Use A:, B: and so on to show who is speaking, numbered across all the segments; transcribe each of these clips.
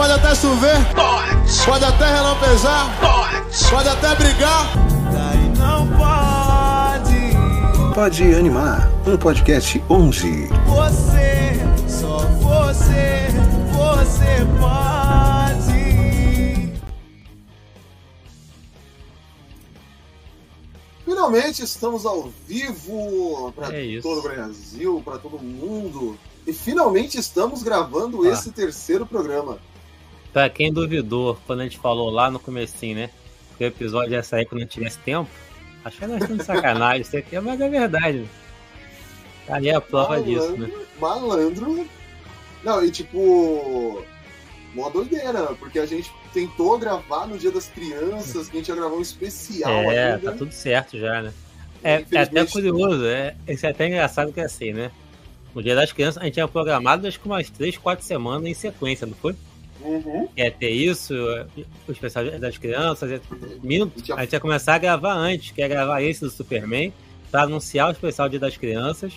A: Pode até chover, pode, pode até relampejar, pode, pode até brigar. Daí não
B: pode. Pode animar. Um podcast onde
A: você, só você, você pode. Finalmente estamos ao vivo para
C: É
A: todo o Brasil, para todo mundo. E finalmente estamos gravando
C: Ah.
A: esse terceiro programa.
C: Pra quem duvidou, quando a gente falou lá no comecinho, né? Que o episódio ia sair quando não tivesse tempo. Acho que nós estamos sacanagem isso aqui, mas é verdade. Tá aí a prova disso, né?
A: Malandro. Não, e tipo. Mó doideira, porque a gente tentou gravar no Dia das Crianças, que a gente ia gravar um especial
C: É,
A: ainda.
C: tá tudo certo já, né? É, é até curioso, é, isso é até engraçado que é assim, né? No Dia das Crianças, a gente tinha programado acho que umas 3, 4 semanas em sequência, não foi?
A: Uhum.
C: Ia ter isso, o especial das crianças, ia- minto,
A: A gente ia-
C: começar a gravar antes, que ia gravar esse do Superman, pra anunciar o especial Dia das Crianças,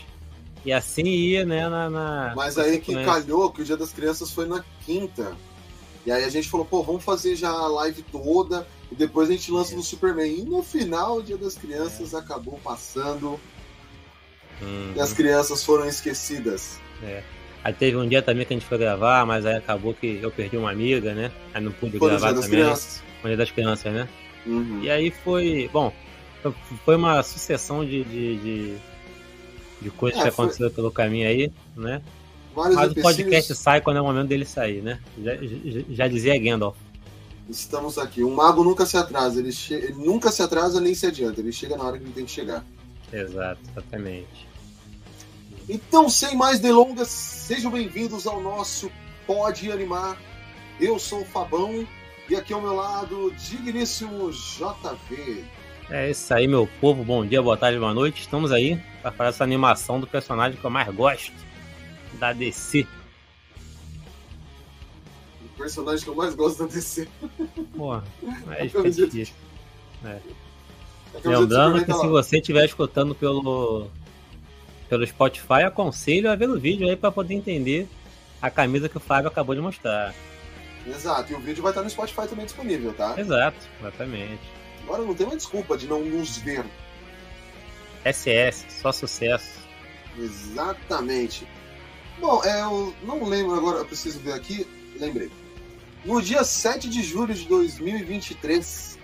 C: e assim ia, né, na... na
A: Mas aí que calhou que o Dia das Crianças foi na quinta. E aí a gente falou, pô, vamos fazer já a live toda e depois a gente lança no Superman. E no final, o Dia das Crianças acabou passando
C: Hum,
A: e as crianças foram esquecidas.
C: é. Aí teve um dia também que a gente foi gravar, mas aí acabou que eu perdi uma amiga, né? Aí não pude
A: Foi
C: gravar também.
A: Crianças.
C: No Dia das Crianças, né?
A: Uhum.
C: E aí foi. Bom, foi uma sucessão de, de, de, de coisas
A: É,
C: que
A: foi-
C: aconteceram pelo caminho aí, né?
A: Vários
C: Mas o podcast sai quando é o momento dele sair, né? Já, já, já dizia Gandalf.
A: Estamos aqui. Um mago nunca se atrasa. Ele, che- ele nunca se atrasa nem se adianta. Ele chega na hora que ele tem que chegar.
C: Exato, exatamente.
A: Então, sem mais delongas, sejam bem-vindos ao nosso Pode Animar. Eu sou o Fabão e aqui ao meu lado, digníssimo JV.
C: É isso aí, meu povo. Bom dia, boa tarde, boa noite. Estamos aí para fazer essa animação do personagem que eu mais gosto, da DC.
A: O personagem que eu mais gosto da DC.
C: Porra, é difícil.
A: A camiseta do
C: Lembrando que se você estiver escutando pelo, pelo Spotify, aconselho a ver o vídeo aí para poder entender a camisa que o Fábio acabou de mostrar.
A: Exato, e o vídeo vai estar no Spotify também disponível, tá?
C: Exato, exatamente.
A: Agora não tem uma desculpa de não nos ver.
C: SS, só sucesso.
A: Exatamente. Bom, é, eu não lembro agora, eu preciso ver aqui. Lembrei. No dia 7 de julho de 2023,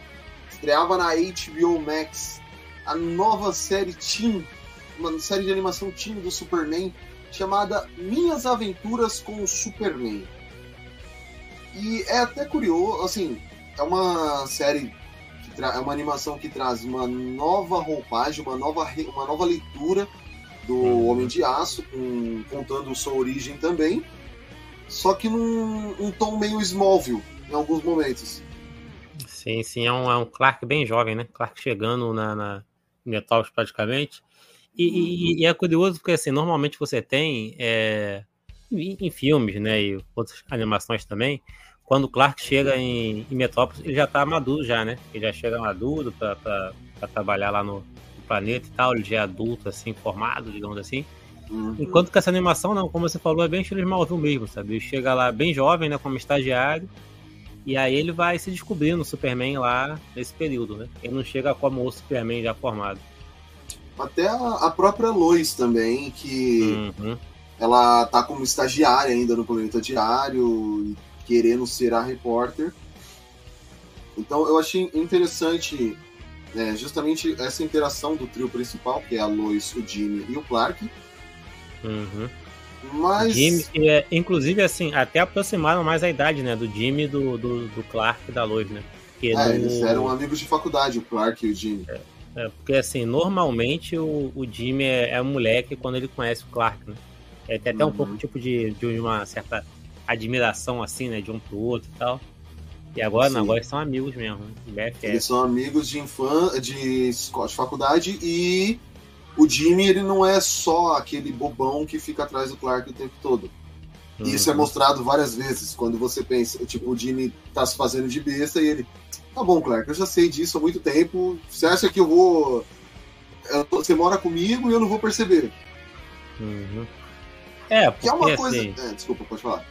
A: estreava na HBO Max a nova série Teen, uma série de animação Teen do Superman, chamada Minhas Aventuras com o Superman. E é até curioso, assim, é uma série, é uma animação que traz uma nova roupagem, uma nova, uma nova leitura do. Homem de Aço, com- contando sua origem também, só que num um tom meio Smallville em alguns momentos.
C: Sim, sim, é um, é um Clark bem jovem, né? Clark chegando na, na Metals praticamente. E, e- e é curioso porque, assim, normalmente você tem é, em, filmes, né, e outras animações também, quando o Clark chega em, em Metrópolis, ele já tá maduro já, né? Ele já chega maduro pra trabalhar lá no, no planeta e tal, ele já é adulto, assim, formado, digamos assim.
A: Uhum.
C: Enquanto que essa animação, não, como você falou, é bem estilo Smallville mesmo, sabe? Ele chega lá bem jovem, né, como estagiário, e aí ele vai se descobrindo o Superman lá nesse período, né? Ele não chega como o Superman já formado.
A: Até a, a própria Lois também, que
C: Uhum.
A: ela tá como estagiária ainda no Planeta Diário, querendo ser a repórter. Então eu achei interessante né, justamente essa interação do trio principal, que é a Lois, o Jimmy e o Clark.
C: Uhum.
A: Mas
C: Jimmy, que é, inclusive, assim, até aproximaram mais a idade, né? Do Jimmy, do, do, do Clark e da Lois, né? Porque,
A: é,
C: no-
A: eles eram amigos de faculdade, o Clark e o Jimmy.
C: é, porque assim, normalmente o, o Jimmy é, é um moleque quando ele conhece o Clark, né? É, tem até um
A: Uhum.
C: pouco tipo de, de uma certa admiração, assim, né? De um pro outro e tal. E agora não, agora eles são amigos mesmo, né?
A: Eles são amigos de infância, de escola de faculdade e o Jimmy ele não é só aquele bobão que fica atrás do Clark o tempo todo. E isso é
C: Uhum.
A: mostrado várias vezes quando você pensa, tipo, o Jimmy tá se fazendo de besta e ele, tá bom, Clark, eu já sei disso há muito tempo. Você acha que eu vou você mora comigo e eu não vou perceber?
C: Uhum. É,
A: Que
C: porque
A: é uma
C: assim,
A: coisa, é, desculpa, pode falar.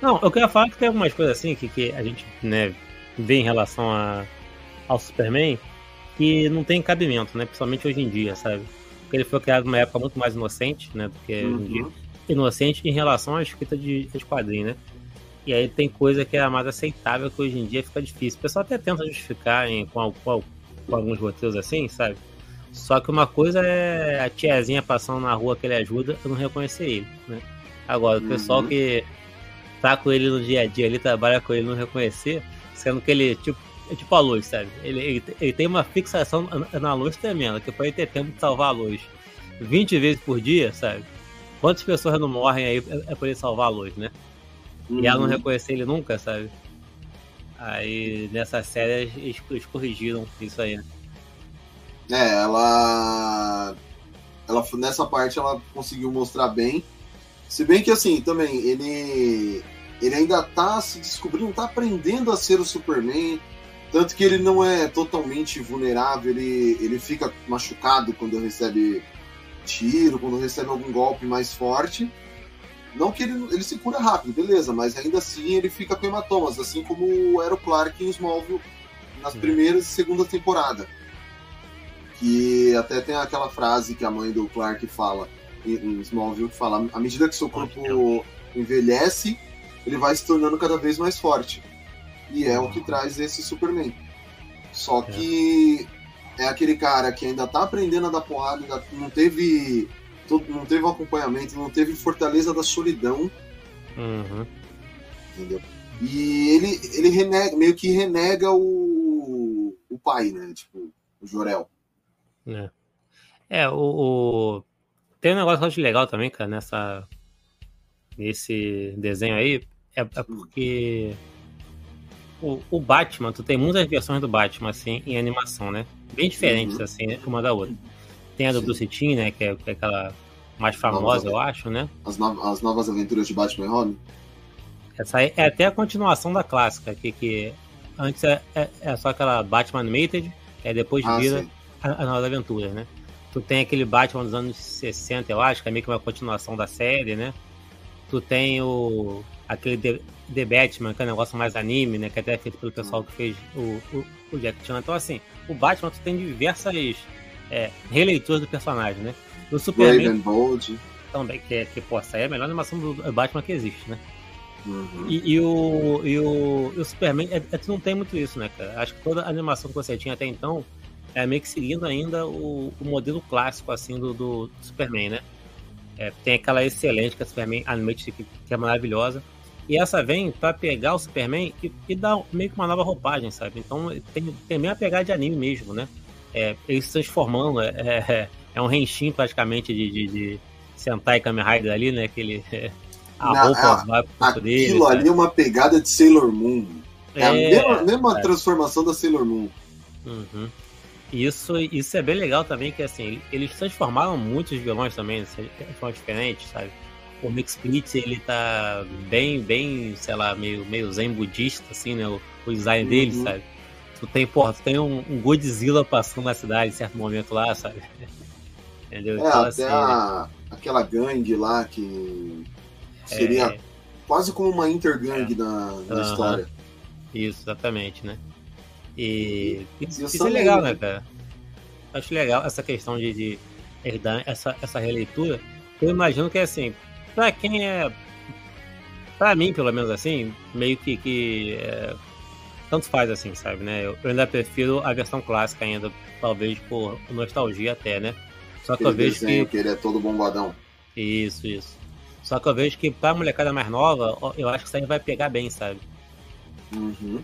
C: Não, eu queria falar que tem algumas coisas assim que, que a gente né, vê em relação a, ao Superman que não tem cabimento, né? Principalmente hoje em dia, sabe? Porque ele foi criado numa época muito mais inocente, né? Do que
A: Uhum.
C: hoje em dia. Inocente em relação à escrita de, de quadrinho, né? E aí tem coisa que é mais aceitável que hoje em dia fica difícil. O pessoal até tenta justificar em, com, com com alguns roteiros assim, sabe? Só que uma coisa é a tiazinha passando na rua que ele ajuda, eu não reconhecer ele, né? Agora, o pessoal
A: Uhum.
C: que tá com ele no dia a dia, ele trabalha com ele não reconhecer, sendo que ele, tipo, é tipo a luz, sabe? Ele, ele, ele tem uma fixação na- luz tremenda, que pode ter tempo de salvar a luz 20 vezes por dia, sabe? Quantas pessoas não morrem aí é é por ele salvar a luz, né? E ela não
A: Uhum.
C: reconhecer ele nunca, sabe? Aí nessa série eles, eles corrigiram isso aí, né?
A: É, ela. Ela nessa parte ela conseguiu mostrar bem. Se bem que assim, também, ele. Ele ainda tá se descobrindo, tá aprendendo a ser o Superman. Tanto que ele não é totalmente vulnerável, ele, ele fica machucado quando recebe tiro, quando recebe algum golpe mais forte. Não que ele, ele se cura rápido, beleza, mas ainda assim ele fica com hematomas, assim como era o Clark em Smallville nas
C: Sim.
A: primeiras e segunda temporada. Que até tem aquela frase que a mãe do Clark fala em Smallville, que fala, à medida que seu corpo envelhece, ele vai se tornando cada vez mais forte. E é o que traz esse Superman. Só que é aquele cara que ainda tá aprendendo a dar porrada, ainda não teve não teve um acompanhamento, não teve fortaleza da solidão,
C: Uhum.
A: entendeu? E ele, ele renega, meio que renega o, o pai, né? Tipo, o Jorel.
C: É, é o, o- Tem um negócio que eu acho legal também, cara, nessa. Nesse desenho aí, é, é porque. O, o Batman, tu tem muitas versões do Batman, assim, em animação, né? Bem diferentes,
A: Uhum.
C: assim, uma da outra. Tem a do. Bruce Timm, né? Que é, que é aquela mais famosa, eu acho, né?
A: As, no- as novas aventuras de Batman e Robin.
C: Essa aí é até a continuação da clássica, que, que antes é, é, é só aquela Batman Animated, aí depois
A: Ah,
C: vira
A: sim.
C: a, a Nova Aventura, né? Tu tem aquele Batman dos anos 60, eu acho, que é meio que uma continuação da série, né? Tu tem o aquele The, The Batman, que é um negócio mais anime, né? Que até é feito pelo pessoal que fez o, o, o Jack Chan. Então, assim, o Batman tu tem diversas é, releituras do personagem, né? O Superman
A: Raven Bold.
C: também, que, é- que pô, essa aí é a melhor animação do Batman que existe, né?
A: Uhum.
C: E, e o, e, o, e o Superman, é, é, não tem muito isso, né, cara? Acho que toda a animação que você tinha até então é meio que seguindo ainda o, o modelo clássico, assim, do, do, do Superman, né? É, tem aquela excelente que é a Superman Animated, que, que é maravilhosa. E essa vem pra pegar o Superman e, e dar meio que uma nova roupagem, sabe? Então tem, tem meio a pegada de anime mesmo, né? É, ele se transformando, é, é, é um renshin praticamente de, de, de Sentai Kamen Rider ali, né? Que ele, é, a
A: Não,
C: roupa
A: a-
C: vai pro dele.
A: Aquilo ali é uma pegada de Sailor Moon. É, a mesma, mesma
C: é.
A: transformação da Sailor Moon.
C: Uhum. Isso, isso é bem legal também, que assim, eles transformaram muitos vilões também, assim, de forma diferente, sabe? O Mix Split, ele tá bem, bem, sei lá, meio, meio zen budista, assim, né? O, o design dele,
A: Uhum.
C: sabe? Tu tem, porra, tu tem um, um Godzilla passando na cidade em certo momento lá, sabe? Entendeu?
A: É,
C: Então,
A: até
C: assim,
A: a, aquela gangue lá que seria
C: é,
A: quase como uma intergang na, na
C: Aham.
A: história.
C: Isso, exatamente, né? E isso,
A: E o
C: isso é legal, né, cara? Acho legal essa questão de, de herdar essa, essa releitura. Eu imagino que, assim, pra quem é. Pra mim, pelo menos assim, meio que. que é, tanto faz assim, sabe, né? Eu, eu ainda prefiro a versão clássica ainda, talvez por nostalgia até, né? Só que eu
A: Aquele
C: vejo
A: desenho
C: que.
A: que ele é todo bombadão.
C: Isso, isso. Só que eu vejo que pra molecada mais nova, eu acho que isso aí vai pegar bem, sabe?
A: Uhum.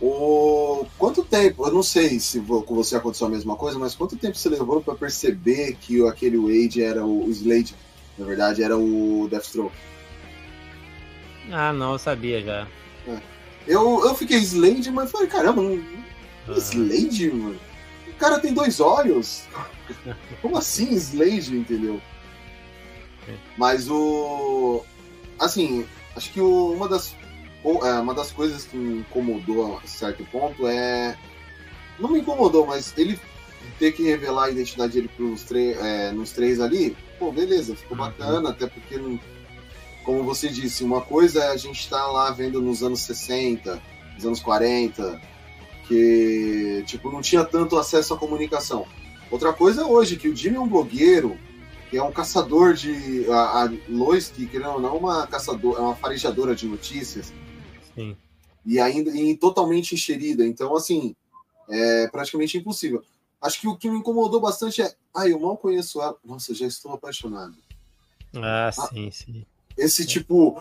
A: O... Quanto tempo, eu não sei se com você aconteceu a mesma coisa, mas quanto tempo você levou pra perceber que aquele Wade era o, o Slade, na verdade, era o Deathstroke?
C: Ah, não, eu sabia já.
A: Eu, eu fiquei Slade, mas falei, caramba, não,
C: Ah.
A: Slade, mano? O cara tem dois olhos. Como assim Slade, entendeu?
C: É.
A: Mas o. Assim, acho que o- uma, das, é, uma das coisas que me incomodou a certo ponto é. Não me incomodou, mas ele ter que revelar a identidade dele pros tre- é, nos três ali, pô, beleza, ficou
C: Uhum.
A: bacana, até porque não. Como você disse, uma coisa é a gente estar tá lá vendo nos anos 60, nos anos 40, que tipo não tinha tanto acesso à comunicação. Outra coisa é hoje que o Jimmy é um blogueiro, que é um caçador de a, a Lois, que querendo ou não, uma caçadora, é uma farejadora de notícias.
C: Sim.
A: E ainda e totalmente encherida. Então, assim, é praticamente impossível. Acho que o que me incomodou bastante é. Ah, eu mal conheço ela. Nossa, já estou apaixonado.
C: Ah, ah sim, sim.
A: Esse é. tipo.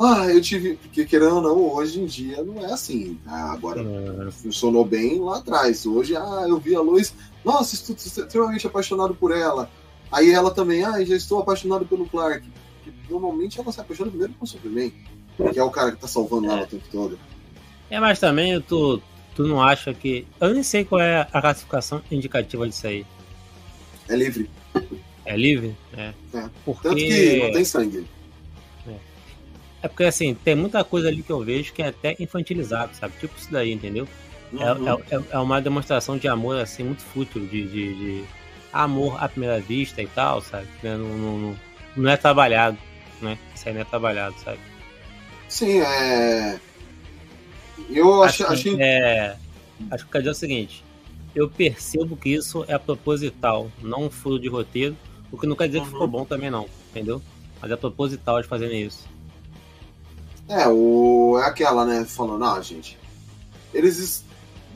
A: Ah, eu tive. Porque querendo ou não, hoje em dia não é assim. Ah, agora é. funcionou bem lá atrás. Hoje, ah, eu vi a luz. Nossa, estou extremamente apaixonado por ela. Aí ela também, ah, já estou apaixonado pelo Clark. Porque normalmente ela se apaixona primeiro com o Superman, que é o cara que tá salvando ela o tempo todo.
C: É, mas também tu, tu não acha que. Eu nem sei qual é a classificação indicativa disso aí.
A: É livre.
C: É livre? É.
A: é. Porque... Tanto que não tem sangue.
C: É. porque assim, tem muita coisa ali que eu vejo que é até infantilizado, sabe? Tipo isso daí, entendeu? É, uhum. É, é, é, uma demonstração de amor assim muito fútil, de, de, de amor à primeira vista e tal, sabe? Não, não, não, não é trabalhado, né? Isso aí não é trabalhado, sabe?
A: Sim, é. Eu acho,
C: acho que. É... Acho que quer dizer o seguinte: eu percebo que isso é proposital, não um furo de roteiro, o que não quer dizer uhum. que ficou bom também, não, entendeu? Mas é proposital de fazerem isso.
A: É, o... é aquela, né? Falando, ah, gente, eles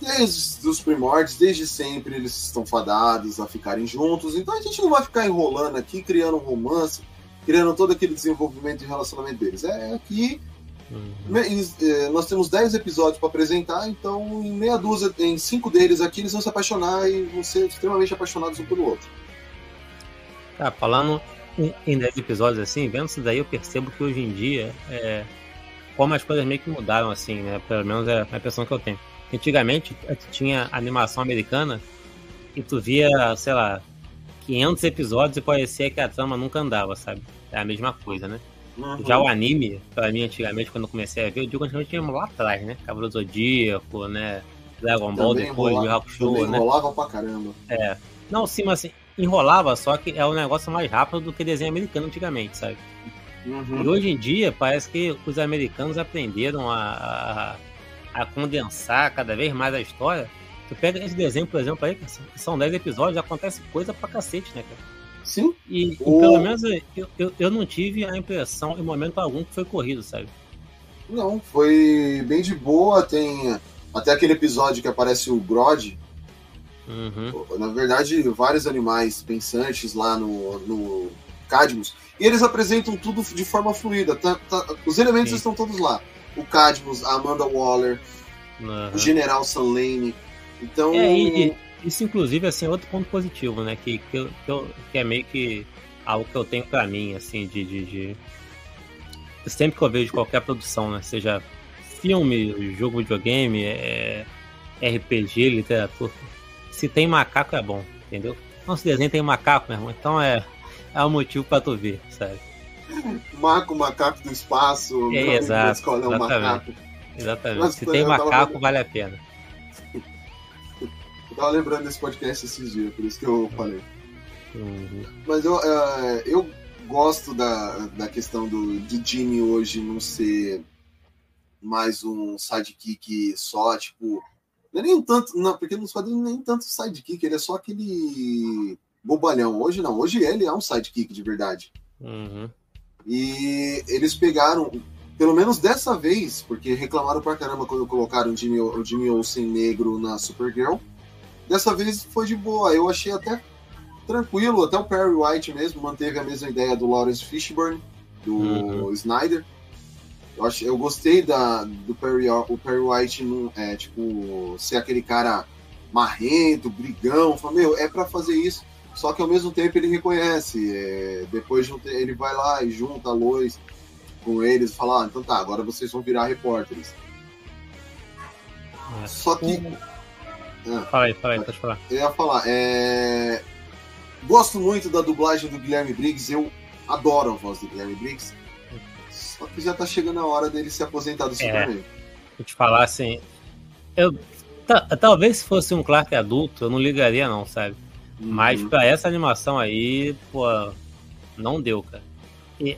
A: desde os primórdios, desde sempre, eles estão fadados a ficarem juntos. Então a gente não vai ficar enrolando aqui, criando um romance, criando todo aquele desenvolvimento de relacionamento deles. É aqui. Uhum. É, nós temos 10 episódios para apresentar, então em meia dúzia, em cinco deles aqui, eles vão se apaixonar e vão ser extremamente apaixonados um pelo outro.
C: Tá, falando em 10 episódios assim, vendo isso daí, eu percebo que hoje em dia, é, como as coisas meio que mudaram, assim, né? Pelo menos é a impressão que eu tenho. Antigamente, tu tinha animação americana e tu via, sei lá, 500 episódios e parecia que a trama nunca andava, sabe? É a mesma coisa, né? Uhum. Já o anime, pra mim, antigamente, quando eu comecei a ver, eu digo que tinha lá atrás, né? Cavaleiro Zodíaco, né? Dragon Ball
A: também
C: depois,
A: de
C: Hakusho,
A: né? enrolava pra caramba.
C: É. Não, sim, mas assim, enrolava, só que é um negócio mais rápido do que desenho americano antigamente, sabe? Uhum. E hoje em dia, parece que os americanos aprenderam a, a condensar cada vez mais a história. Tu pega esse desenho, por exemplo, aí, que são 10 episódios, acontece coisa pra cacete, né, cara?
A: Sim.
C: E, o... pelo menos eu, eu, eu, não tive a impressão, em momento algum, que foi corrido, sabe?
A: Não, foi bem de boa. Tem até aquele episódio que aparece o Grod.
C: Uhum.
A: Na verdade, vários animais pensantes lá no, no Cadmus. E eles apresentam tudo de forma fluida. Tá, tá, os elementos Sim. estão todos lá o Cadmus, a Amanda Waller, uhum. o General Sam Lane. Então.
C: É, e, isso, inclusive, assim, é outro ponto positivo, né? Que, que, eu, que, eu, que é meio que algo que eu tenho para mim, assim, de, de, de, Sempre que eu vejo qualquer produção, né? Seja filme, jogo videogame, é, RPG, literatura. Se tem macaco é bom, entendeu? Não se desenho tem macaco, meu irmão. Então é, é um motivo para tu ver, sabe?
A: Marco, macaco do espaço.
C: É, exato. Um macaco. Exatamente. Mas, Se tem macaco, tava... vale a pena.
A: Eu tava lembrando desse podcast esses dias, por isso que eu falei.
C: Uhum.
A: Mas eu, uh, eu gosto da, da questão do, de Jimmy hoje não ser mais um sidekick só, tipo. Não é nem tanto. Não, porque nos quadrinhos nem tanto sidekick, ele é só aquele bobalhão. Hoje não, hoje ele é um sidekick de verdade.
C: Uhum.
A: E eles pegaram, pelo menos dessa vez, porque reclamaram pra caramba quando colocaram o Jimmy, o Jimmy Olsen negro na Supergirl. Dessa vez foi de boa, eu achei até tranquilo, até o Perry White mesmo manteve a mesma ideia do Lawrence Fishburne, do uhum. Snyder. Eu, achei, eu gostei da, do Perry, o Perry White é, tipo, ser aquele cara marrento, brigão. Falei, meu, é para fazer isso. Só que ao mesmo tempo ele reconhece. É, depois de um, ele vai lá e junta a Lois com eles e fala: ah, então tá, agora vocês vão virar repórteres.
C: É.
A: Só que.
C: É, fala aí, fala aí, pode falar.
A: Eu ia falar, é... gosto muito da dublagem do Guilherme Briggs, eu adoro a voz do Guilherme Briggs. Só que já tá chegando a hora dele se aposentar do Superman.
C: Vou te falar assim, eu talvez se fosse um Clark adulto, eu não ligaria não, sabe? Mas uhum. pra essa animação aí, pô, não deu, cara. E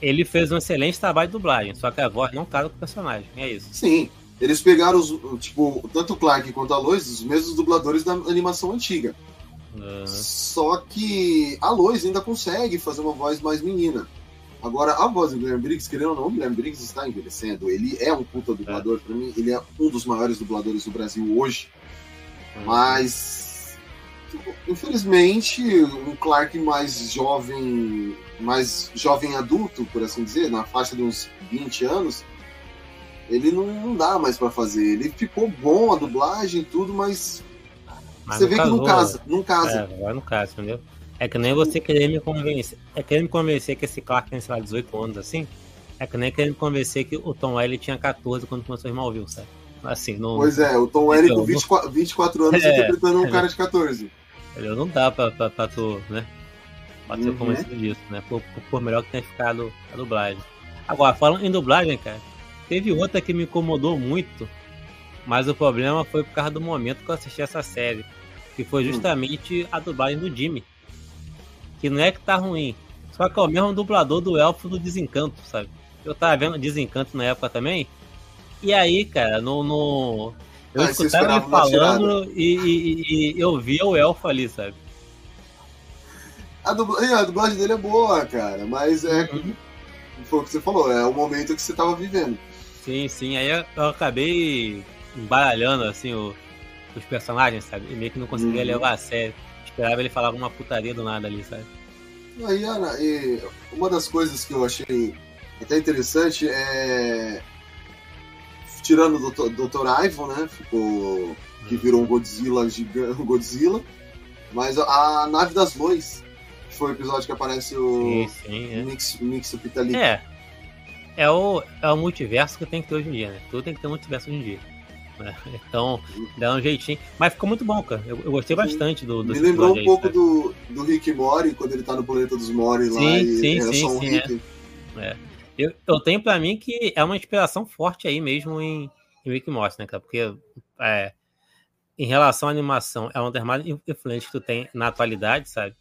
C: ele fez um excelente trabalho de dublagem, só que a voz não casa com o personagem, é isso.
A: Sim, eles pegaram os, tipo, tanto o Clark quanto a Lois, os mesmos dubladores da animação antiga. Uhum. Só que a Lois ainda consegue fazer uma voz mais menina. Agora, a voz do Guilherme Briggs, querendo ou não, o Guilherme Briggs está envelhecendo. Ele é um puta dublador. É. Pra mim, ele é um dos maiores dubladores do Brasil hoje. Uhum. Mas, infelizmente, um Clark mais jovem, mais jovem adulto, por assim dizer, na faixa de uns 20 anos, ele não, não dá mais para fazer. Ele ficou bom a dublagem tudo, mas, mas você vê casou, que não casa, não casa.
C: É, não casa, entendeu? É que nem você querer me convencer. É querer me convencer que esse Clark tem, sei lá, 18 anos assim. É que nem querer me convencer que o Tom Welly tinha 14 quando começou o Smallville, sabe? Assim, não,
A: pois é, o Tom Welly com 24, 24 anos é, interpretando um cara de 14.
C: Não dá pra, pra, pra tu, né? Pra ser uhum. convencido disso, né? Por, por, melhor que tenha ficado a dublagem. Agora, falando em dublagem, cara, teve outra que me incomodou muito, mas o problema foi por causa do momento que eu assisti essa série. Que foi hum. justamente a dublagem do Jimmy que não é que tá ruim. Só que é o mesmo dublador do Elfo do Desencanto, sabe? Eu tava vendo Desencanto na época também. E aí, cara, no. no... Eu ah, escutava ele falando e, e, e, eu via o Elfo ali, sabe?
A: A dublagem, a dublagem dele é boa, cara, mas é. Uhum. Foi o que você falou, é o momento que você tava vivendo.
C: Sim, sim. Aí eu, eu acabei embaralhando, assim, o, os personagens, sabe? E meio que não conseguia uhum. levar a sério. Esperava ele falar alguma putaria do nada ali, sabe?
A: Aí, Ana, uma das coisas que eu achei até interessante é. Tirando o Dr. Ivan, né? Ficou. Que uhum. virou um Godzilla gigante. Um Godzilla. Mas a nave das Lois, que foi o episódio que aparece o.
C: Sim, sim,
A: é. Mix.
C: É. É o, é o multiverso que tem que ter hoje em dia, né? Tudo tem que ter multiverso hoje em dia. Né? Então, dá um jeitinho. Mas ficou muito bom, cara. Eu, eu gostei bastante do, do
A: Me lembrou um pouco do, do Rick Mori, quando ele tá no planeta dos Mori lá.
C: Sim, e sim, sim, um sim. É. é. Eu, eu tenho pra mim que é uma inspiração forte aí mesmo em, em Rick Morty, né, cara? Porque é, em relação à animação, é uma das mais influentes que tu tem na atualidade, sabe?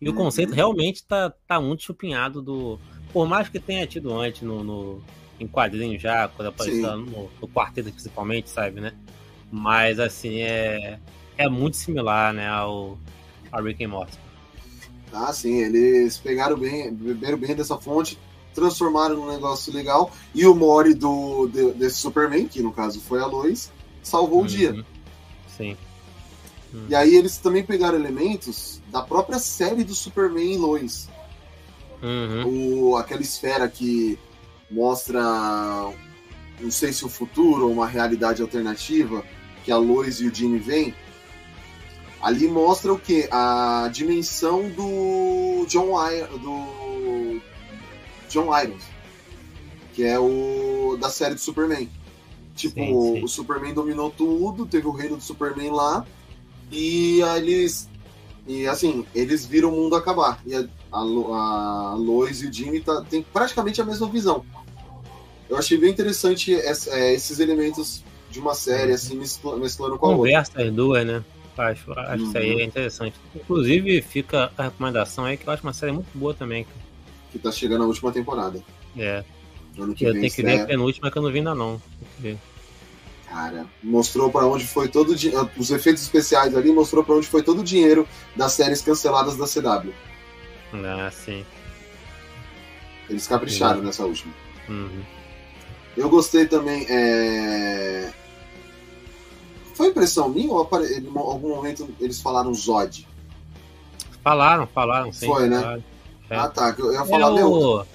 C: E o conceito uhum. realmente tá, tá muito chupinhado do. Por mais que tenha tido antes no, no em quadrinhos já, quando apareceu no, no quarteto principalmente, sabe, né? Mas assim, é, é muito similar, né, ao, ao Rick and Morty.
A: Ah, sim, eles pegaram bem, beberam bem dessa fonte, transformaram num negócio legal, e o Mori do, de, desse Superman, que no caso foi a Lois, salvou uhum. o dia.
C: Sim.
A: Uhum. E aí eles também pegaram elementos da própria série do Superman e Lois.
C: Uhum.
A: O, aquela esfera que mostra, não sei se o futuro ou uma realidade alternativa que a Lois e o Jimmy vêm. Ali mostra o que? A dimensão do John, do John Irons, que é o da série do Superman. Tipo, sim, sim. o Superman dominou tudo, teve o reino do Superman lá, e eles. E assim, eles viram o mundo acabar. E a, a, a Lois e o Jimmy tá, tem praticamente a mesma visão. Eu achei bem interessante essa, é, esses elementos de uma série, assim, mesclando com a
C: Conversa outra. as duas, né? Acho, acho uhum. isso aí é interessante. Inclusive, fica a recomendação aí, que eu acho uma série muito boa também.
A: Que tá chegando a última temporada.
C: É. Ano que eu vem, tenho que ver a penúltima que eu não vi ainda não.
A: Cara, mostrou para onde foi todo o os efeitos especiais ali, mostrou para onde foi todo o dinheiro das séries canceladas da CW.
C: Ah, sim.
A: Eles capricharam nessa última.
C: Uhum.
A: Eu gostei também. É... Foi impressão minha ou apare... em algum momento eles falaram Zod?
C: Falaram, falaram, sim.
A: Foi, né?
C: Falaram.
A: É. Ah, tá. Eu ia falar, eu...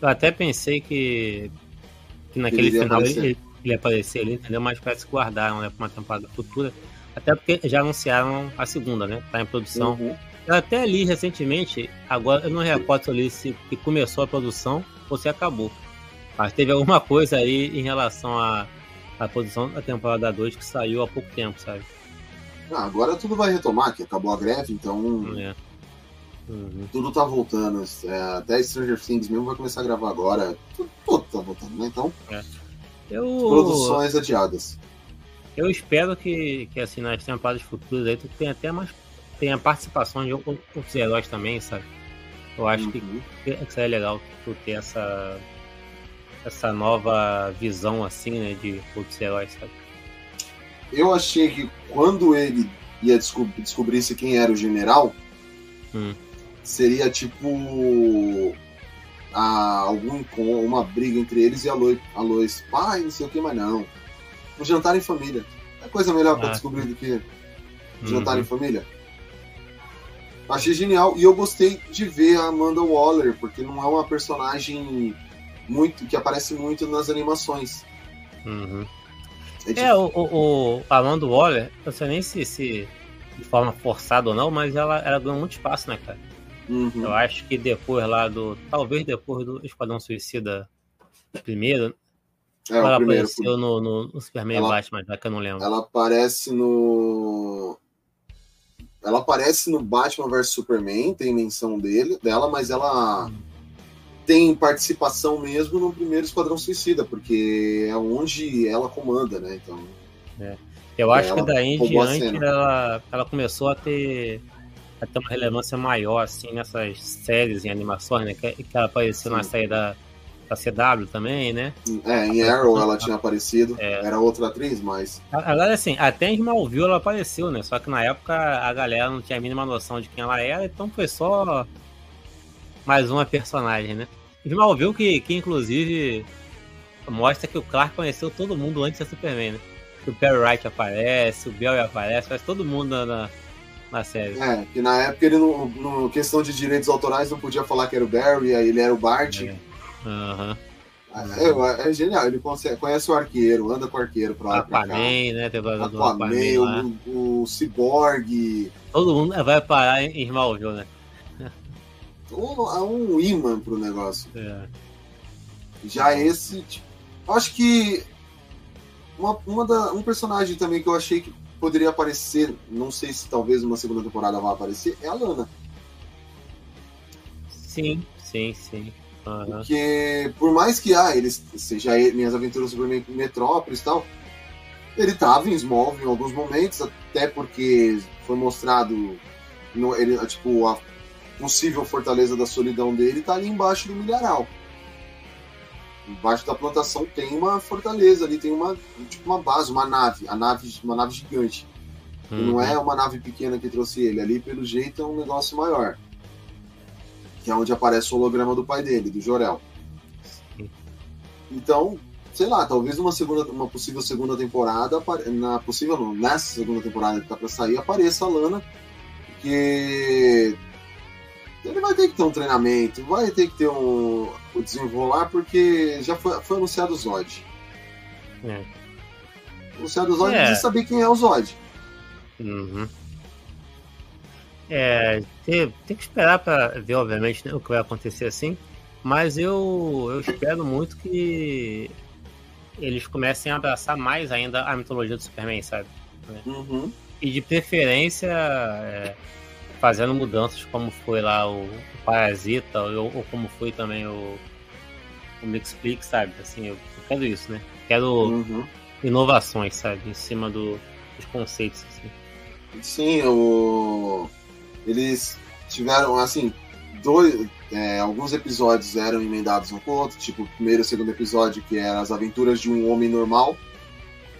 C: Eu até pensei que, que naquele ele final aparecer. ele, ele ia aparecer ali, entendeu? Mas parece que guardaram né, para uma temporada futura. Até porque já anunciaram a segunda, né? Tá em produção. Uhum. Eu até li recentemente, agora eu não recordo se que começou a produção ou se acabou. Mas teve alguma coisa aí em relação à, à produção da temporada 2 que saiu há pouco tempo, sabe?
A: Ah, agora tudo vai retomar, que acabou a greve, então.
C: É. Uhum.
A: Tudo tá voltando. É, até Stranger Things mesmo vai começar a gravar agora. Tudo, tudo tá voltando, né? Então.
C: É. Eu...
A: Produções adiadas.
C: Eu espero que, que assim, nas temporadas futuras aí tu tenha até mais. tenha participação de outros heróis também, sabe? Eu acho uhum. que, que seria legal tu ter essa, essa nova visão, assim, né, de outros heróis, sabe?
A: Eu achei que quando ele ia descobrir, descobrisse quem era o general, hum. Seria tipo a, algum uma briga entre eles e a Lois, a Lois pai, não sei o que, mas não. Um jantar em família. É coisa melhor ah, para descobrir do que jantar uhum. em família. Achei genial e eu gostei de ver a Amanda Waller, porque não é uma personagem muito que aparece muito nas animações.
C: Uhum. É, é o, o, o, Amanda Waller, não sei nem se, se de forma forçada ou não, mas ela, ela ganhou muito espaço, né, cara? Uhum. Eu acho que depois lá do. Talvez depois do Esquadrão Suicida primeiro. É, ela primeiro, apareceu no, no, no Superman ela, Batman, já que eu não lembro.
A: Ela aparece no. Ela aparece no Batman vs Superman, tem menção dele, dela, mas ela tem participação mesmo no primeiro Esquadrão Suicida, porque é onde ela comanda, né? Então.
C: É. Eu acho que daí em diante ela, ela começou a ter a ter uma relevância maior, assim, nessas séries em animações, né? Que, que ela apareceu Sim. na série da, da CW também, né?
A: É, em Arrow ela tinha aparecido, é. era outra atriz, mas...
C: Agora, assim, até em Smallville ela apareceu, né? Só que na época a galera não tinha a mínima noção de quem ela era, então foi só mais uma personagem, né? Smallville que, que inclusive mostra que o Clark conheceu todo mundo antes da Superman, né? O Perry Wright aparece, o Bell aparece, aparece todo mundo na, na na série.
A: É, que na época ele, no, no, questão de direitos autorais, não podia falar que era o Barry, aí ele era o Bart.
C: É. Uhum.
A: É, é, genial, ele consegue, conhece o arqueiro, anda com o arqueiro pra lá.
C: Aquaman, né? Tem
A: o Aquaman, Aquaman o, o Cyborg.
C: Todo mundo vai parar em Smallville, né?
A: Um, é um imã pro negócio. É. Já esse, tipo, acho que uma, uma da, um personagem também que eu achei que poderia aparecer, não sei se talvez uma segunda temporada vá aparecer, é a Lana.
C: Sim, sim, sim.
A: Uhum. Porque por mais que ah, ele seja Minhas Aventuras sobre Metrópolis e tal, ele estava em Smallville em alguns momentos, até porque foi mostrado no, ele, tipo, a possível fortaleza da solidão dele está ali embaixo do milharal. Embaixo da plantação tem uma fortaleza ali, tem uma, tipo uma base, uma nave, a nave, uma nave gigante. Uhum. Não é uma nave pequena que trouxe ele, ali pelo jeito é um negócio maior. Que é onde aparece o holograma do pai dele, do Jorel. Então, sei lá, talvez uma segunda, uma possível segunda temporada, na possível não, nessa segunda temporada que tá para sair, apareça a Lana, porque ele vai ter que ter um treinamento, vai ter que ter um, o desenrolar, porque já foi, foi anunciado o Zod. É. Anunciado o Zod, é. precisa saber quem é o Zod.
C: Uhum. É, tem, tem que esperar para ver, obviamente, né, o que vai acontecer assim. Mas eu, eu espero muito que eles comecem a abraçar mais ainda a mitologia do Superman, sabe?
A: Uhum.
C: E de preferência. É, fazendo mudanças como foi lá o, o Parasita ou, ou, como foi também o, o Mixplix, sabe? Assim, eu, eu, quero isso, né? Quero uhum. inovações, sabe? Em cima do, dos conceitos, assim.
A: Sim, o... eles tiveram, assim, dois, é, alguns episódios eram emendados um com o outro, tipo o primeiro e o segundo episódio, que era as aventuras de um homem normal,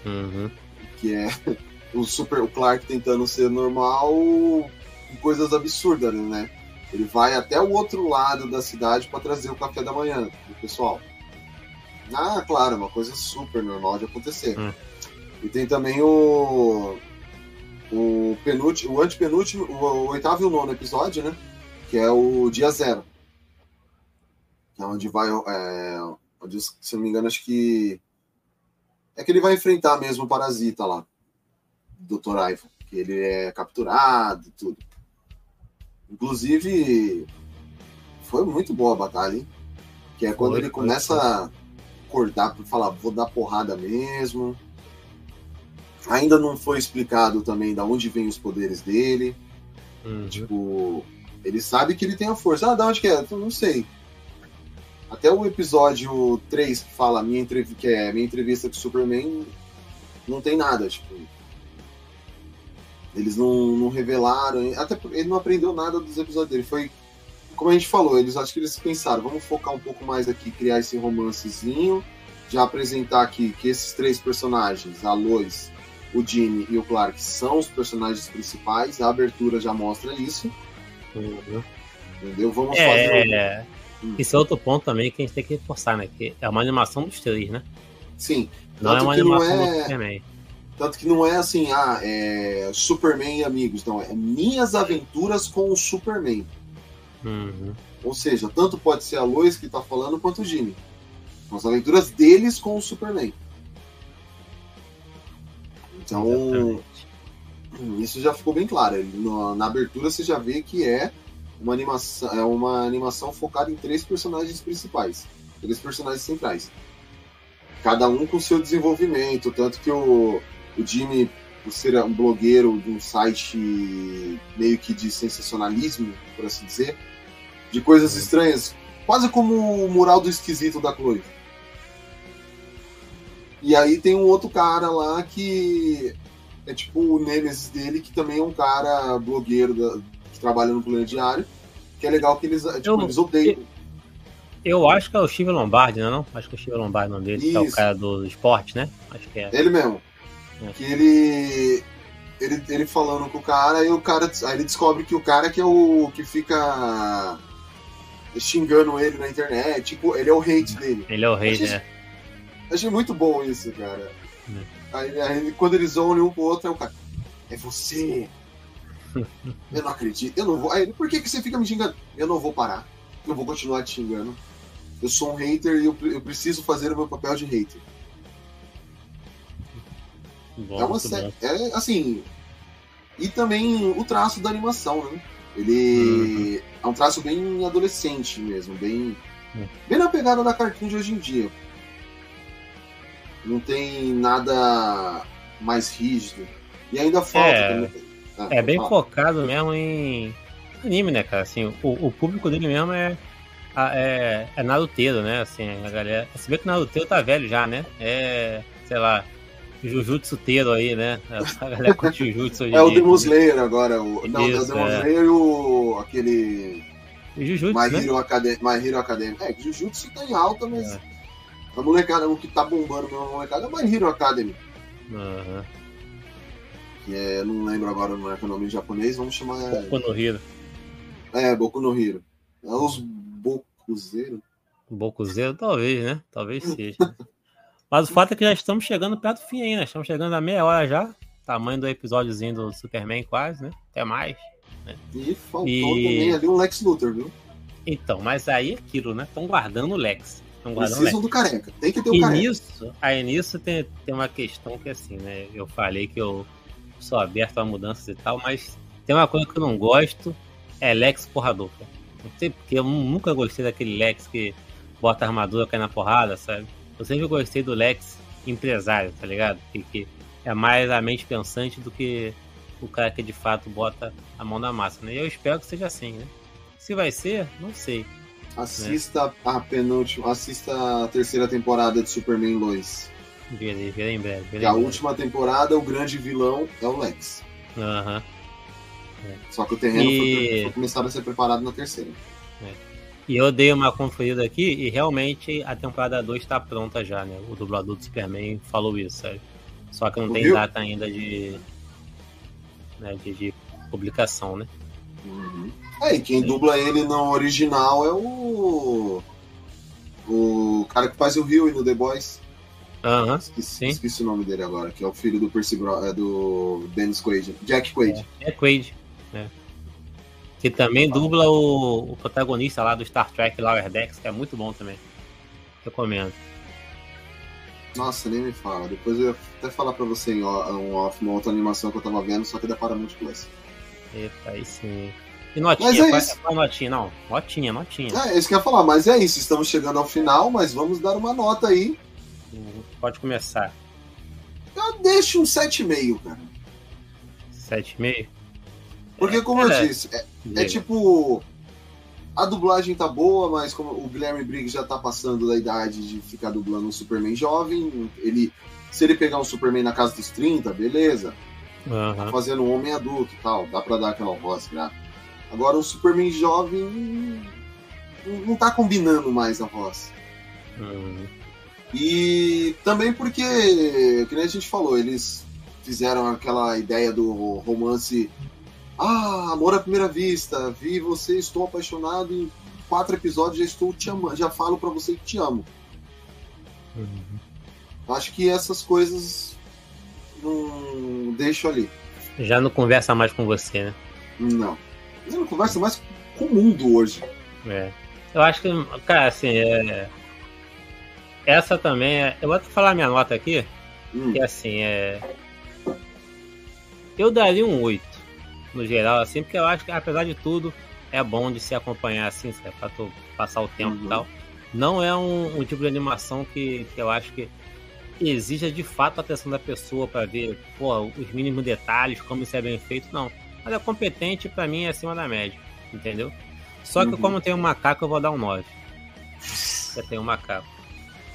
C: uhum.
A: que é o super o Clark tentando ser normal coisas absurdas, né? Ele vai até o outro lado da cidade para trazer o café da manhã do pessoal. Ah, claro, uma coisa super normal de acontecer. Hum. E tem também o o penúltimo, o antepenúltimo, o, o oitavo e o nono episódio, né? Que é o dia zero. Que é onde vai, é, onde, se não me engano, acho que é que ele vai enfrentar mesmo o parasita lá, Dr. Ivan, que ele é capturado e tudo. Inclusive, foi muito boa a batalha, hein? Que é quando foi, ele começa foi. a acordar para falar, vou dar porrada mesmo. Ainda não foi explicado também da onde vem os poderes dele. Uhum. Tipo, ele sabe que ele tem a força. Ah, da onde que é? Eu não sei. Até o episódio 3 que fala minha entrevista, que é minha entrevista com o Superman, não tem nada, tipo, eles não, não revelaram, até porque ele não aprendeu nada dos episódios dele. Foi como a gente falou, eles acho que eles pensaram, vamos focar um pouco mais aqui, criar esse romancezinho, já apresentar aqui que esses três personagens, a Lois, o Jimmy e o Clark, são os personagens principais, a abertura já mostra isso.
C: Uhum.
A: Entendeu? Vamos
C: É,
A: fazer.
C: é,
A: Hum.
C: esse é outro ponto também que a gente tem que reforçar, né? Que é uma animação dos três, né?
A: Sim.
C: Não é
A: Tanto
C: uma
A: que não
C: animação
A: é-
C: do Superman.
A: Tanto que não é assim, ah, é Superman e amigos, não. É minhas aventuras com o Superman.
C: Uhum.
A: Ou seja, tanto pode ser a Lois que tá falando quanto o Jimmy. São as aventuras deles com o Superman. Então,
C: Exatamente.
A: isso já ficou bem claro. Na, na abertura você já vê que é uma animação, é uma animação focada em três personagens principais, três personagens centrais. Cada um com seu desenvolvimento, tanto que o, o Jimmy, por ser um blogueiro de um site meio que de sensacionalismo, por assim dizer, de coisas estranhas, quase como o mural do esquisito da Chloe. E aí tem um outro cara lá que é tipo o Nemesis dele, que também é um cara blogueiro da- que trabalha no Plano Diário. Que é legal que eles, tipo,
C: Eu-
A: eles odeiam.
C: Eu acho que é o Steve Lombardi, não é não? Acho que é o Steve Lombardi o nome dele, que é o
A: Isso.
C: cara do esporte, né? Acho que é.
A: Ele mesmo.
C: É.
A: Que ele, ele. Ele falando com o cara, e o cara. Aí ele descobre que o cara que é o. que fica xingando ele na internet. Tipo, ele é o hate dele.
C: Ele é o rei,
A: Achei-
C: né?
A: Achei muito bom isso, cara.
C: Hum.
A: Aí, aí quando eles olham um pro outro, é o cara. É você! Eu não acredito, eu não vou. Aí ele, por que, que você fica me xingando? Eu não vou parar. Eu vou continuar te xingando. Eu sou um hater e eu, eu preciso fazer o meu papel de hater. É uma série. É assim. E também o traço da animação, né? Ele é um traço bem adolescente mesmo, bem.
C: Hum.
A: Bem na pegada da cartoon de hoje em dia. Não tem nada mais rígido. E ainda falta.
C: É.
A: também- Ah,
C: É bem
A: fala.
C: focado mesmo em anime, né, cara? Assim, o, o público dele mesmo é, é, é naruteiro, né? Assim, a galera. Se vê que o naruteiro tá velho já, né? É, sei lá, jujutsu-teiro aí, né? A galera curte jujutsu hoje
A: É o. Demon Slayer agora. O... Não, é o
C: Isso,
A: Demon. Slayer e o. aquele.
C: Jujutsu,
A: My
C: né?
A: Hero, Academy... My Hero Academy. É, Jujutsu tá em alta, mas.
C: É.
A: A molecada, o que tá bombando mesmo, a molecada é My Hero Academy.
C: Aham.
A: Que é, não lembro agora não é é o nome em japonês, vamos chamar.
C: Boku no Hero.
A: É, Boku no Hero. É os Bokuzeiro.
C: Bokuzeiro, talvez, né? Talvez seja. Mas o fato é que já estamos chegando perto do fim aí, né? Estamos chegando a meia hora já. Tamanho do episódiozinho do Superman, quase, né? Até mais.
A: E faltou
C: E-
A: também ali um Lex Luthor, viu?
C: Então, mas aí é aquilo, né? Estão guardando o Lex. Estão guardando o Lex.
A: Precisam do careca. Tem que ter o
C: E
A: careca.
C: nisso, aí nisso tem, tem uma questão que assim, né? Eu falei que eu sou aberto a mudanças e tal, mas tem uma coisa que eu não gosto, é Lex porrador. cara. Não sei porque eu nunca gostei daquele Lex que bota armadura cai na porrada, sabe? Eu sempre gostei do Lex empresário, tá ligado? Que, que é mais a mente pensante do que o cara que de fato bota a mão na massa, né? E eu espero que seja assim, né? Se vai ser, não sei.
A: Assista a penúltima. Assista a terceira temporada de Superman Lois.
C: Verei, verei em breve. verei
A: a
C: breve.
A: última temporada, o grande vilão é o Lex.
C: Aham.
A: Só que o terreno
C: E-
A: foi, foi começado a ser preparado na terceira.
C: E eu dei uma conferida aqui e realmente a temporada 2 está pronta já, né? O dublador do Superman falou isso, sabe? Só que não tem data ainda de, né, de, de publicação, né?
A: Uhum. É, e quem dubla ele no original é o. O cara que faz o Rio no The Boys.
C: Aham,
A: Esqueci,
C: sim.
A: esqueci o nome dele agora, que é o filho do Percy Bro, é do Dennis Quaid. Jack Quaid.
C: é Quaid, né? Que também dubla o, o protagonista lá do Star Trek Lower Decks, que é muito bom também. Recomendo.
A: Nossa, nem me fala. Depois eu ia até falar pra você em um off, uma outra animação que eu tava vendo, só que da Paramount Plus.
C: Eita, aí sim. E notinha,
A: Mas é isso.
C: notinha? Não, notinha, notinha.
A: É, isso que eu ia falar, mas é isso. Estamos chegando ao final, mas vamos dar uma nota aí.
C: Pode começar.
A: Eu deixo um 7,5, cara.
C: 7,5?
A: Porque, como
C: É,
A: eu disse, é, é tipo. A dublagem tá boa, mas como o Guilherme Briggs já tá passando da idade de ficar dublando um Superman jovem, ele. Se ele pegar um Superman na casa dos 30, beleza. Tá
C: Aham.
A: fazendo um homem adulto e tal, dá pra dar aquela voz gráfica. Agora o Superman jovem não, não tá combinando mais a voz.
C: Uhum.
A: E também porque, que nem a gente falou, eles fizeram aquela ideia do romance ah, amor à primeira vista, vi você, estou apaixonado, em quatro episódios já estou te amando, já falo para você que te amo.
C: Uhum.
A: Acho que essas coisas não deixo ali.
C: Já não conversa mais com você, né?
A: Não. Eu não conversa mais com o mundo hoje.
C: É. Eu acho que, cara, assim, é... essa também é. Eu vou falar minha nota aqui,
A: Hum.
C: que assim, é. Eu daria um 8, no geral, assim, porque eu acho que, apesar de tudo, é bom de se acompanhar, assim, sabe, pra tu passar o tempo
A: Uhum.
C: e tal. Não é um, um tipo de animação que, que eu acho que exija de fato a atenção da pessoa pra ver pô, os mínimos detalhes, como isso é bem feito, não. Mas é competente, pra mim, é acima da média, entendeu? Só que
A: Uhum.
C: como tem um macaco, eu vou dar um 9. Eu tenho um macaco.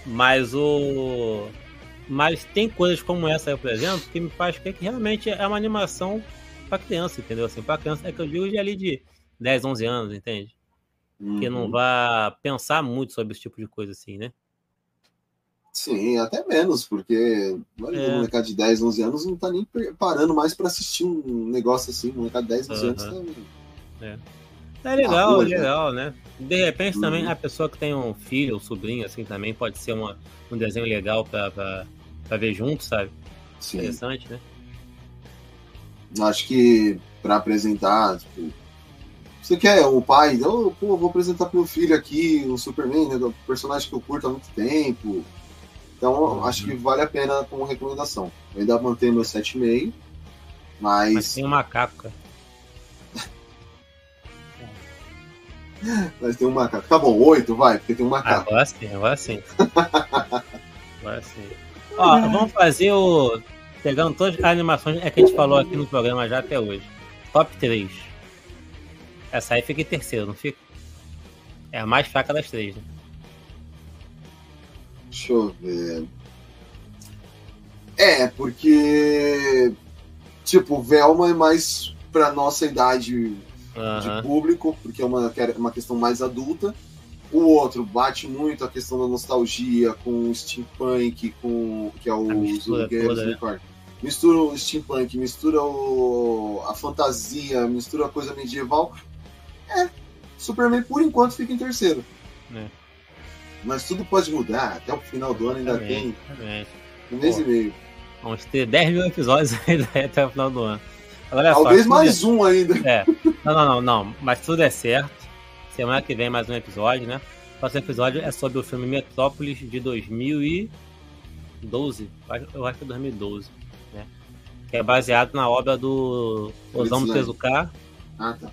C: Mas o. Mas tem coisas como essa aí, por exemplo, que me faz crer que realmente é uma animação pra criança, entendeu? Assim, pra criança é que eu digo de ali de 10, 11 anos, entende? Que não
A: Uhum.
C: vá pensar muito sobre esse tipo de coisa assim, né?
A: Sim, até menos, porque olha,
C: É.
A: um molecada de 10, 11 anos não tá nem parando mais pra assistir um negócio assim. Um molecada de 10, 11 anos
C: Aham.
A: tá...
C: É legal,
A: rua,
C: é legal, né? De repente também
A: Uhum.
C: a pessoa que tem um filho ou sobrinho, assim, também pode ser uma, um desenho legal pra ver junto, sabe?
A: Sim.
C: Interessante, né?
A: Acho que pra apresentar, tipo, você quer o pai, oh, pô, vou apresentar pro filho aqui o Superman, né, personagem que eu curto há muito tempo. Então,
C: Uhum.
A: acho que vale a pena como recomendação. Eu ainda mantenho meu 7,5, mas,
C: Mas tem um macaco, cara.
A: mas tem um macaco. Tá bom, 8, vai, porque tem um macaco.
C: Agora sim, agora sim. agora sim. Ó, vamos fazer o. Pegando todas as animações é que a gente falou aqui no programa já até hoje. Top 3. Essa aí fica em terceiro, não fica? É a mais fraca das três, né?
A: Deixa eu ver. É, porque. Tipo, Velma é mais pra nossa idade de público, porque é uma, uma questão mais adulta. O outro bate muito a questão da nostalgia com o steampunk, com que é o Guerreiros
C: toda, né?
A: Mistura o steampunk, mistura o, a fantasia, mistura a coisa medieval. É, Superman por enquanto fica em terceiro.
C: É.
A: Mas tudo pode mudar, até o final do ano ainda tem um mês
C: Pô.
A: e meio.
C: Vamos ter 10 mil episódios ainda até o final do ano. Olha só,
A: Talvez
C: tudo
A: mais um ainda.
C: É. Não, não, não, não. Mas tudo é certo. Semana que vem mais um episódio, né? O próximo episódio é sobre o filme Metrópolis de 2012. Eu acho que é 2012, né? Que é baseado na obra do Osamu. Tezuka.
A: Ah, tá.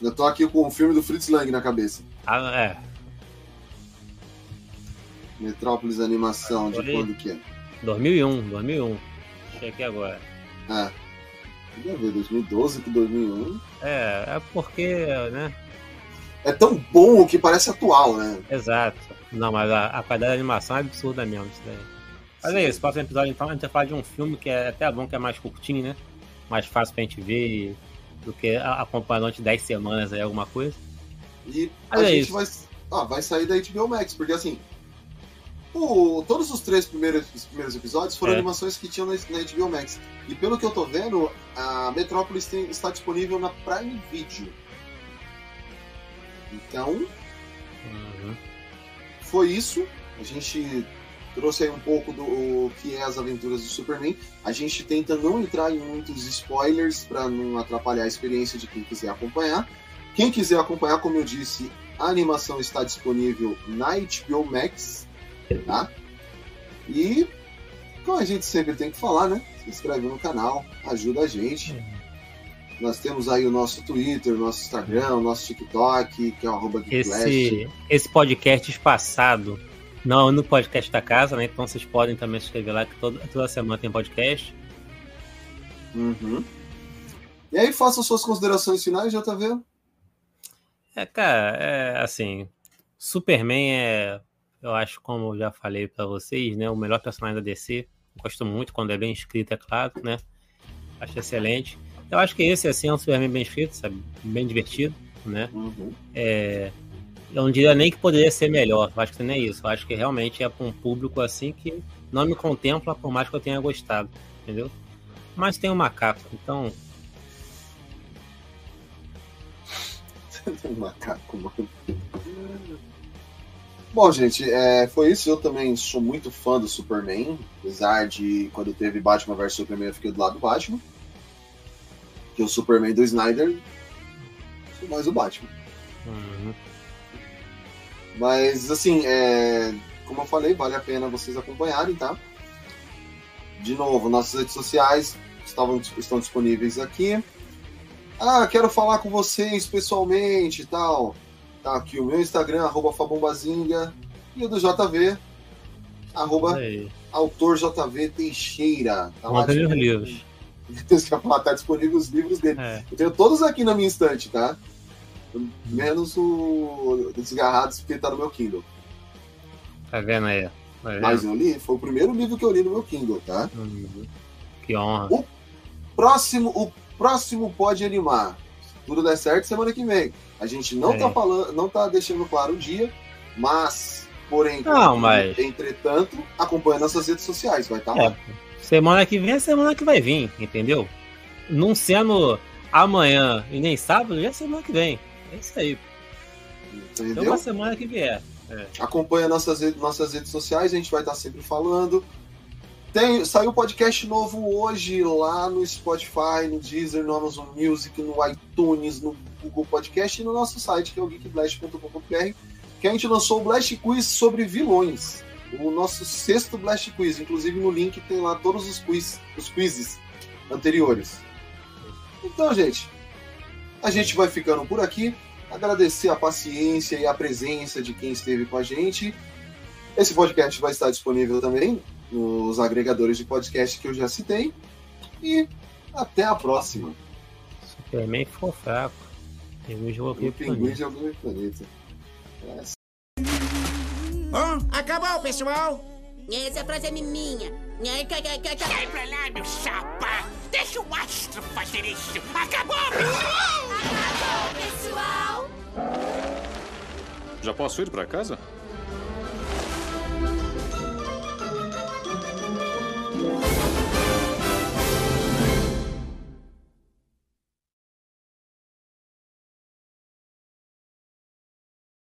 A: Eu tô aqui com o filme do Fritz Lang na cabeça.
C: Ah, é,
A: Metrópolis Animação, de quando que é?
C: 2001, 2001. Achei aqui agora.
A: É. Eu ver, 2012 com 2001.
C: É, é porque, né?
A: É tão bom que parece atual, né?
C: Exato. Não, mas a, a qualidade da animação é absurda mesmo. Isso daí. Mas é isso, próximo episódio então a gente vai falar de um filme que é até bom, que é mais curtinho, né? Mais fácil pra gente ver do que acompanhar durante 10 semanas aí alguma coisa.
A: E
C: Mas
A: a
C: é
A: gente
C: isso.
A: vai, ah, vai sair da HBO Max, porque assim. o- todos os três primeiros, os primeiros episódios foram
C: É.
A: animações que tinham na, na HBO Max. E pelo que eu tô vendo, a Metrópolis tem- está disponível na Prime Video. Então,
C: Uhum.
A: foi isso. A gente trouxe aí um pouco do o que é as aventuras do Superman. A gente tenta não entrar em muitos spoilers para não atrapalhar a experiência de quem quiser acompanhar. Quem quiser acompanhar, como eu disse, a animação está disponível na HBO Max, tá? E como a gente sempre tem que falar, né? Se inscreve no canal, ajuda a gente. Nós temos aí o nosso Twitter, o nosso Instagram, o nosso TikTok, que é o arroba.
C: Esse, esse podcast espaçado não no podcast da casa, né? Então vocês podem também se inscrever lá, que toda, toda semana tem podcast.
A: Uhum. E aí, façam suas considerações finais, JV.
C: É, cara, é assim. Superman é, eu acho, como eu já falei pra vocês, né? O melhor personagem da DC. Gosto muito quando é bem escrito, é claro, né? Acho excelente. Eu acho que esse assim, é um Superman bem feito, sabe? Bem divertido, né?
A: Uhum.
C: É, eu não diria nem que poderia ser melhor, eu acho que nem é isso. Eu acho que realmente é para um público assim que não me contempla, por mais que eu tenha gostado, entendeu? Mas tem um macaco, então.
A: tem um macaco, mano. Bom, gente, é, foi isso. Eu também sou muito fã do Superman. Apesar de quando teve Batman vs Superman, eu fiquei do lado do Batman. Que o Superman do Snyder foi mais o Batman.
C: Uhum.
A: Mas, assim, é, como eu falei, vale a pena vocês acompanharem, tá? De novo, nossas redes sociais estavam, estão disponíveis aqui. Ah, quero falar com vocês pessoalmente e tal. Tá aqui o meu Instagram, arroba Fabombazinga, e o do JV, arroba autor JV Teixeira. Tá lá
C: meus
A: disponível.
C: livros.
A: Tá disponível os livros dele.
C: É.
A: Eu tenho todos aqui na minha estante, tá? Menos o Desgarrados, porque tá no meu Kindle.
C: Tá vendo aí? Tá vendo?
A: Mas eu li, foi o primeiro livro que eu li no meu Kindle, tá?
C: Uhum. Que honra.
A: Próximo, o próximo pode animar. Se tudo der certo, semana que vem. A gente não
C: É.
A: tá falando, não tá deixando claro o dia, mas, porém,
C: Não, mas-
A: entretanto, acompanha nossas redes sociais, vai estar
C: É,
A: lá.
C: semana que vem é semana que vai vir, entendeu? Não sendo amanhã e nem sábado, já é semana que vem. É isso aí. Então,
A: Entendeu?
C: uma semana que vier.
A: Acompanha nossas, redes- nossas redes sociais, a gente vai estar sempre falando. Tem, saiu podcast novo hoje lá no Spotify, no Deezer, no Amazon Music, no iTunes, no Google Podcast e no nosso site, que é o geekblast.com.br, que a gente lançou o Blast Quiz sobre vilões. O nosso sexto Blast Quiz. Inclusive no link tem lá todos os, quiz, os quizzes anteriores. Então, gente, a gente vai ficando por aqui. Agradecer a paciência e a presença de quem esteve com a gente. Esse podcast vai estar disponível também nos agregadores de podcast que eu já citei. E até a próxima.
C: Superman ficou fraco. Tem um jogo aqui
A: O Pinguim de algum planeta. É,
D: Acabou, pessoal!
E: Essa frase é minha.
D: Sai pra lá, meu chapa! Deixa o astro fazer isso! Acabou,
E: Pessoal!
F: Já posso ir pra casa?